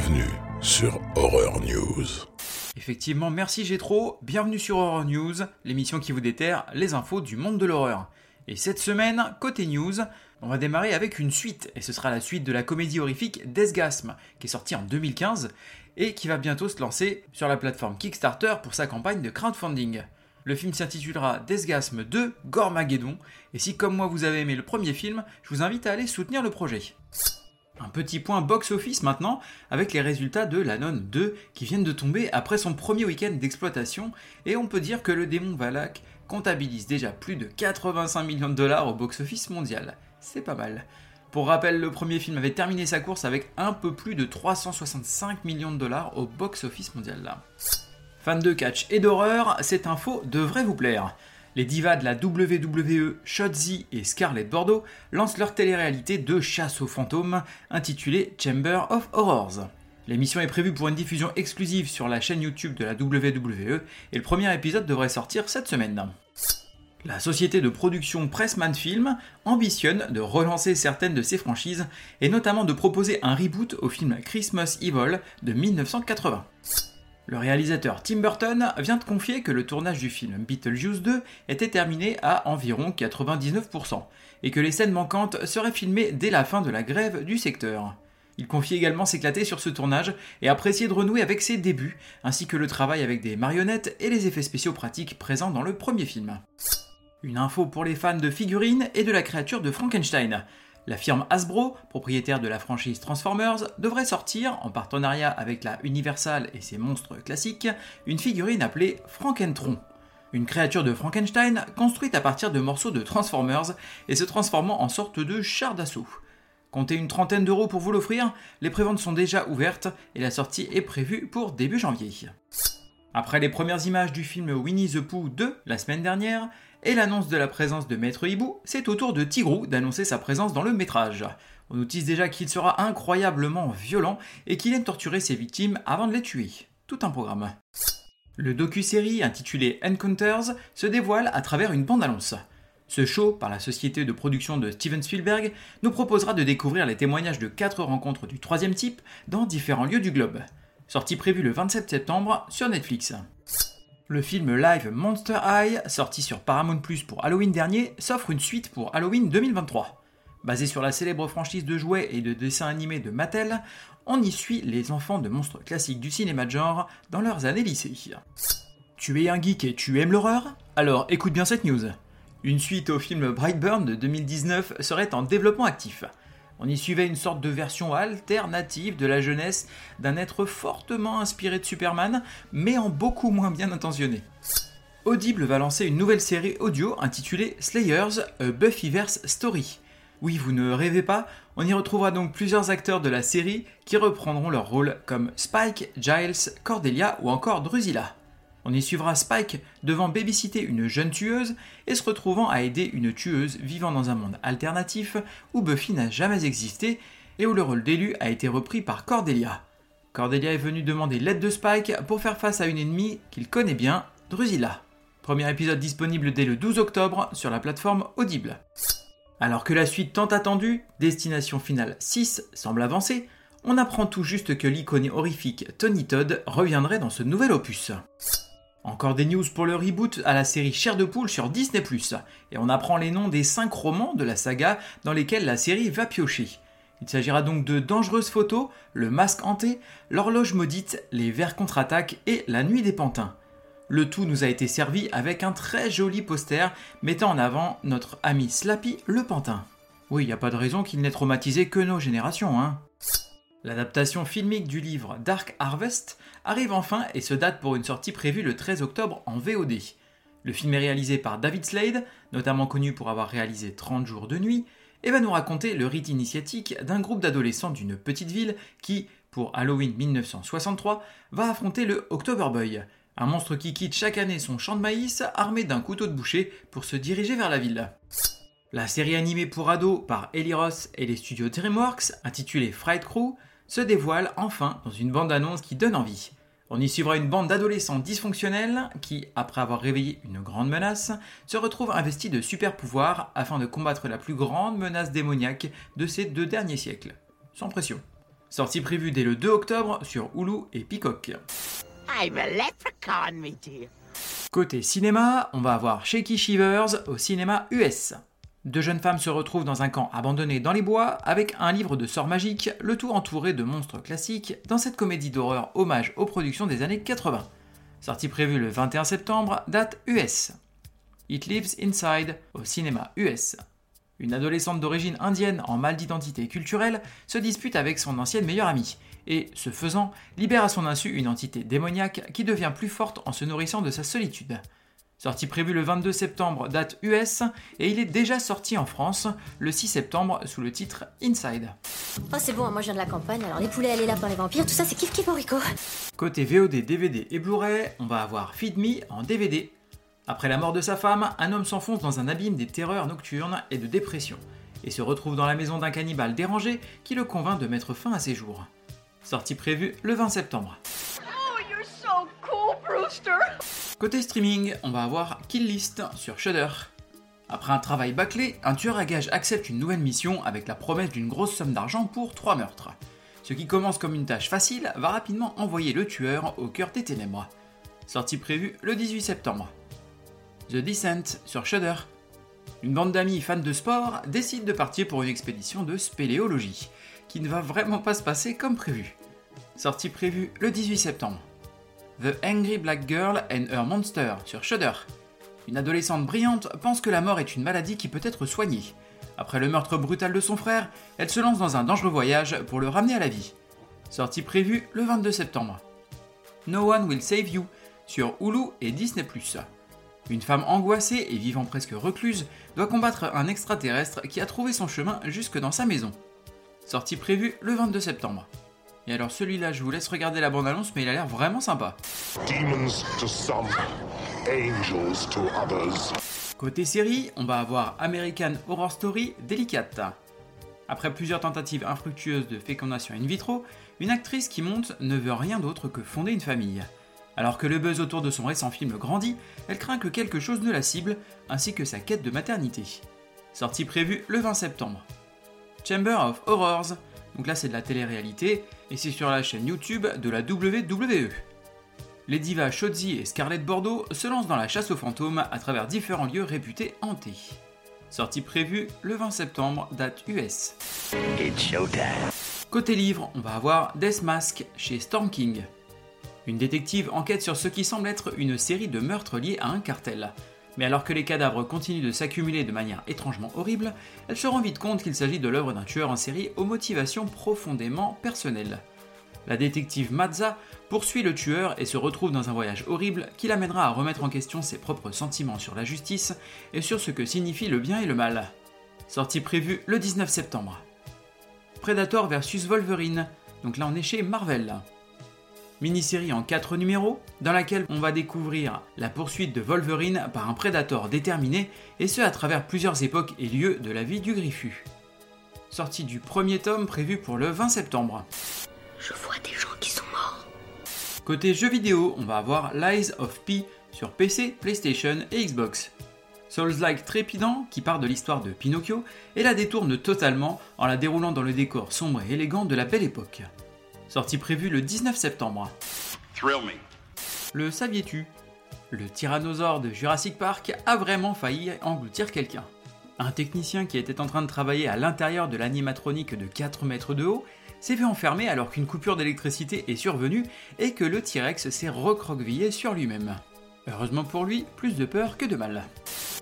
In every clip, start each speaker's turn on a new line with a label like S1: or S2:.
S1: Bienvenue sur Horror News.
S2: Effectivement, merci Gétro, bienvenue sur Horror News, l'émission qui vous déterre les infos du monde de l'horreur. Et cette semaine, côté news, on va démarrer avec une suite, et ce sera la suite de la comédie horrifique Desgasm, qui est sortie en 2015, et qui va bientôt se lancer sur la plateforme Kickstarter pour sa campagne de crowdfunding. Le film s'intitulera Desgasm 2 Gormageddon, et si comme moi vous avez aimé le premier film, je vous invite à aller soutenir le projet. Un petit point box-office maintenant, avec les résultats de La Nonne 2 qui viennent de tomber après son premier week-end d'exploitation, et on peut dire que le démon Valak comptabilise déjà plus de 85 millions de dollars au box-office mondial. C'est pas mal. Pour rappel, le premier film avait terminé sa course avec un peu plus de 365 millions de dollars au box-office mondial. Fans de catch et d'horreur, cette info devrait vous plaire. Les divas de la WWE, Shotzi et Scarlett Bordeaux lancent leur télé-réalité de chasse aux fantômes intitulée Chamber of Horrors. L'émission est prévue pour une diffusion exclusive sur la chaîne YouTube de la WWE et le premier épisode devrait sortir cette semaine. La société de production Pressman Film ambitionne de relancer certaines de ses franchises et notamment de proposer un reboot au film Christmas Evil de 1980. Le réalisateur Tim Burton vient de confier que le tournage du film Beetlejuice 2 était terminé à environ 99% et que les scènes manquantes seraient filmées dès la fin de la grève du secteur. Il confie également s'éclater sur ce tournage et apprécier de renouer avec ses débuts, ainsi que le travail avec des marionnettes et les effets spéciaux pratiques présents dans le premier film. Une info pour les fans de figurines et de la créature de Frankenstein. La firme Hasbro, propriétaire de la franchise Transformers, devrait sortir, en partenariat avec la Universal et ses monstres classiques, une figurine appelée Frankentron. Une créature de Frankenstein construite à partir de morceaux de Transformers et se transformant en sorte de char d'assaut. Comptez une trentaine d'euros pour vous l'offrir, les préventes sont déjà ouvertes et la sortie est prévue pour début janvier. Après les premières images du film Winnie the Pooh 2 la semaine dernière, et l'annonce de la présence de Maître Hibou, c'est au tour de Tigrou d'annoncer sa présence dans le métrage. On nous tease déjà qu'il sera incroyablement violent et qu'il aime torturer ses victimes avant de les tuer. Tout un programme. Le docu-série intitulé Encounters se dévoile à travers une bande-annonce. Ce show, par la société de production de Steven Spielberg, nous proposera de découvrir les témoignages de quatre rencontres du troisième type dans différents lieux du globe. Sortie prévue le 27 septembre sur Netflix. Le film live Monster High, sorti sur Paramount Plus pour Halloween dernier, s'offre une suite pour Halloween 2023. Basé sur la célèbre franchise de jouets et de dessins animés de Mattel, on y suit les enfants de monstres classiques du cinéma de genre dans leurs années lycée. Tu es un geek et tu aimes l'horreur? Alors écoute bien cette news. Une suite au film Brightburn de 2019 serait en développement actif. On y suivait une sorte de version alternative de la jeunesse d'un être fortement inspiré de Superman, mais en beaucoup moins bien intentionné. Audible va lancer une nouvelle série audio intitulée Slayers, A Buffyverse Story. Oui, vous ne rêvez pas, on y retrouvera donc plusieurs acteurs de la série qui reprendront leur rôle comme Spike, Giles, Cordelia ou encore Drusilla. On y suivra Spike devant babysitter une jeune tueuse et se retrouvant à aider une tueuse vivant dans un monde alternatif où Buffy n'a jamais existé et où le rôle d'élu a été repris par Cordelia. Cordelia est venue demander l'aide de Spike pour faire face à une ennemie qu'il connaît bien, Drusilla. Premier épisode disponible dès le 12 octobre sur la plateforme Audible. Alors que la suite tant attendue, Destination Finale 6, semble avancer, on apprend tout juste que l'icône horrifique Tony Todd reviendrait dans ce nouvel opus. Encore des news pour le reboot à la série Chair de poule sur Disney+, et on apprend les noms des 5 romans de la saga dans lesquels la série va piocher. Il s'agira donc de Dangereuses photos, Le masque hanté, L'horloge maudite, Les vers contre-attaque et La nuit des pantins. Le tout nous a été servi avec un très joli poster mettant en avant notre ami Slappy le pantin. Oui, il n'y a pas de raison qu'il n'ait traumatisé que nos générations, hein. L'adaptation filmique du livre Dark Harvest arrive enfin et se date pour une sortie prévue le 13 octobre en VOD. Le film est réalisé par David Slade, notamment connu pour avoir réalisé 30 jours de nuit, et va nous raconter le rite initiatique d'un groupe d'adolescents d'une petite ville qui, pour Halloween 1963, va affronter le Boy, un monstre qui quitte chaque année son champ de maïs armé d'un couteau de boucher pour se diriger vers la ville. La série animée pour ados par Eli Ross et les studios DreamWorks, intitulée Fright Crew, se dévoile enfin dans une bande-annonce qui donne envie. On y suivra une bande d'adolescents dysfonctionnels qui, après avoir réveillé une grande menace, se retrouvent investis de super pouvoirs afin de combattre la plus grande menace démoniaque de ces deux derniers siècles. Sans pression. Sortie prévue dès le 2 octobre sur Hulu et Peacock.
S3: I'm a leprechaun, me dear.
S2: Côté cinéma, on va avoir Shaky Shivers au cinéma US. Deux jeunes femmes se retrouvent dans un camp abandonné dans les bois avec un livre de sorts magiques, le tout entouré de monstres classiques, dans cette comédie d'horreur hommage aux productions des années 80. Sortie prévue le 21 septembre, date US. It Lives Inside au cinéma US. Une adolescente d'origine indienne en mal d'identité culturelle se dispute avec son ancienne meilleure amie, et, ce faisant, libère à son insu une entité démoniaque qui devient plus forte en se nourrissant de sa solitude. Sortie prévue le 22 septembre, date US, et il est déjà sorti en France le 6 septembre sous le titre Inside.
S4: Oh, c'est bon, moi je viens de la campagne, alors les poulets, elle est là par les vampires, tout ça c'est kiff kiff Rico.
S2: Côté VOD, DVD et Blu-ray, on va avoir Feed Me en DVD. Après la mort de sa femme, un homme s'enfonce dans un abîme des terreurs nocturnes et de dépression, et se retrouve dans la maison d'un cannibale dérangé qui le convainc de mettre fin à ses jours. Sortie prévue le 20 septembre.
S5: Oh, you're so cool, Brewster.
S2: Côté streaming, on va avoir Kill List sur Shudder. Après un travail bâclé, un tueur à gages accepte une nouvelle mission avec la promesse d'une grosse somme d'argent pour 3 meurtres. Ce qui commence comme une tâche facile va rapidement envoyer le tueur au cœur des ténèbres. Sortie prévue le 18 septembre. The Descent sur Shudder. Une bande d'amis fans de sport décide de partir pour une expédition de spéléologie, qui ne va vraiment pas se passer comme prévu. Sortie prévue le 18 septembre. The Angry Black Girl and Her Monster sur Shudder. Une adolescente brillante pense que la mort est une maladie qui peut être soignée. Après le meurtre brutal de son frère, elle se lance dans un dangereux voyage pour le ramener à la vie. Sortie prévue le 22 septembre. No One Will Save You sur Hulu et Disney ⁇ Une femme angoissée et vivant presque recluse doit combattre un extraterrestre qui a trouvé son chemin jusque dans sa maison. Sortie prévue le 22 septembre. Et alors celui-là, je vous laisse regarder la bande-annonce, mais il a l'air vraiment sympa.
S1: Demons to some, angels to others.
S2: Côté série, on va avoir American Horror Story Delicate. Après plusieurs tentatives infructueuses de fécondation in vitro, une actrice qui monte ne veut rien d'autre que fonder une famille. Alors que le buzz autour de son récent film grandit, elle craint que quelque chose ne la cible, ainsi que sa quête de maternité. Sortie prévue le 20 septembre. Chamber of Horrors, donc là c'est de la télé-réalité, et c'est sur la chaîne YouTube de la WWE. Les divas Shotzi et Scarlett Bordeaux se lancent dans la chasse aux fantômes à travers différents lieux réputés hantés. Sortie prévue le 20 septembre, date US.
S3: It's showtime.
S2: Côté livre, on va avoir Death Mask chez Storm King. Une détective enquête sur ce qui semble être une série de meurtres liés à un cartel. Mais alors que les cadavres continuent de s'accumuler de manière étrangement horrible, elle se rend vite compte qu'il s'agit de l'œuvre d'un tueur en série aux motivations profondément personnelles. La détective Mazza poursuit le tueur et se retrouve dans un voyage horrible qui l'amènera à remettre en question ses propres sentiments sur la justice et sur ce que signifie le bien et le mal. Sortie prévue le 19 septembre. Predator vs Wolverine, donc là on est chez Marvel. Mini-série en 4 numéros, dans laquelle on va découvrir la poursuite de Wolverine par un Predator déterminé, et ce à travers plusieurs époques et lieux de la vie du Griffu. Sortie du premier tome prévu pour le 20 septembre.
S4: Je vois des gens qui sont morts.
S2: Côté jeux vidéo, on va avoir Lies of P sur PC, PlayStation et Xbox. Souls-like trépidant qui part de l'histoire de Pinocchio et la détourne totalement en la déroulant dans le décor sombre et élégant de la belle époque. Sortie prévue le 19 septembre.
S1: Thrill me.
S2: Le saviez-tu? Le tyrannosaure de Jurassic Park a vraiment failli engloutir quelqu'un. Un technicien qui était en train de travailler à l'intérieur de l'animatronique de 4 mètres de haut s'est vu enfermer alors qu'une coupure d'électricité est survenue et que le T-Rex s'est recroquevillé sur lui-même. Heureusement pour lui, plus de peur que de mal.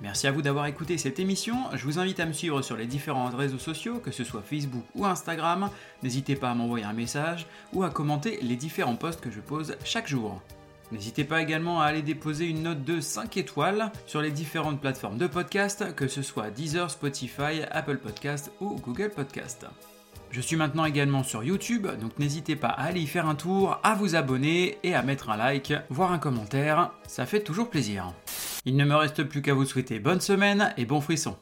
S2: Merci à vous d'avoir écouté cette émission. Je vous invite à me suivre sur les différents réseaux sociaux, que ce soit Facebook ou Instagram. N'hésitez pas à m'envoyer un message ou à commenter les différents posts que je pose chaque jour. N'hésitez pas également à aller déposer une note de 5 étoiles sur les différentes plateformes de podcast, que ce soit Deezer, Spotify, Apple Podcast ou Google Podcast. Je suis maintenant également sur YouTube, donc n'hésitez pas à aller y faire un tour, à vous abonner et à mettre un like, voire un commentaire, ça fait toujours plaisir. Il ne me reste plus qu'à vous souhaiter bonne semaine et bon frisson.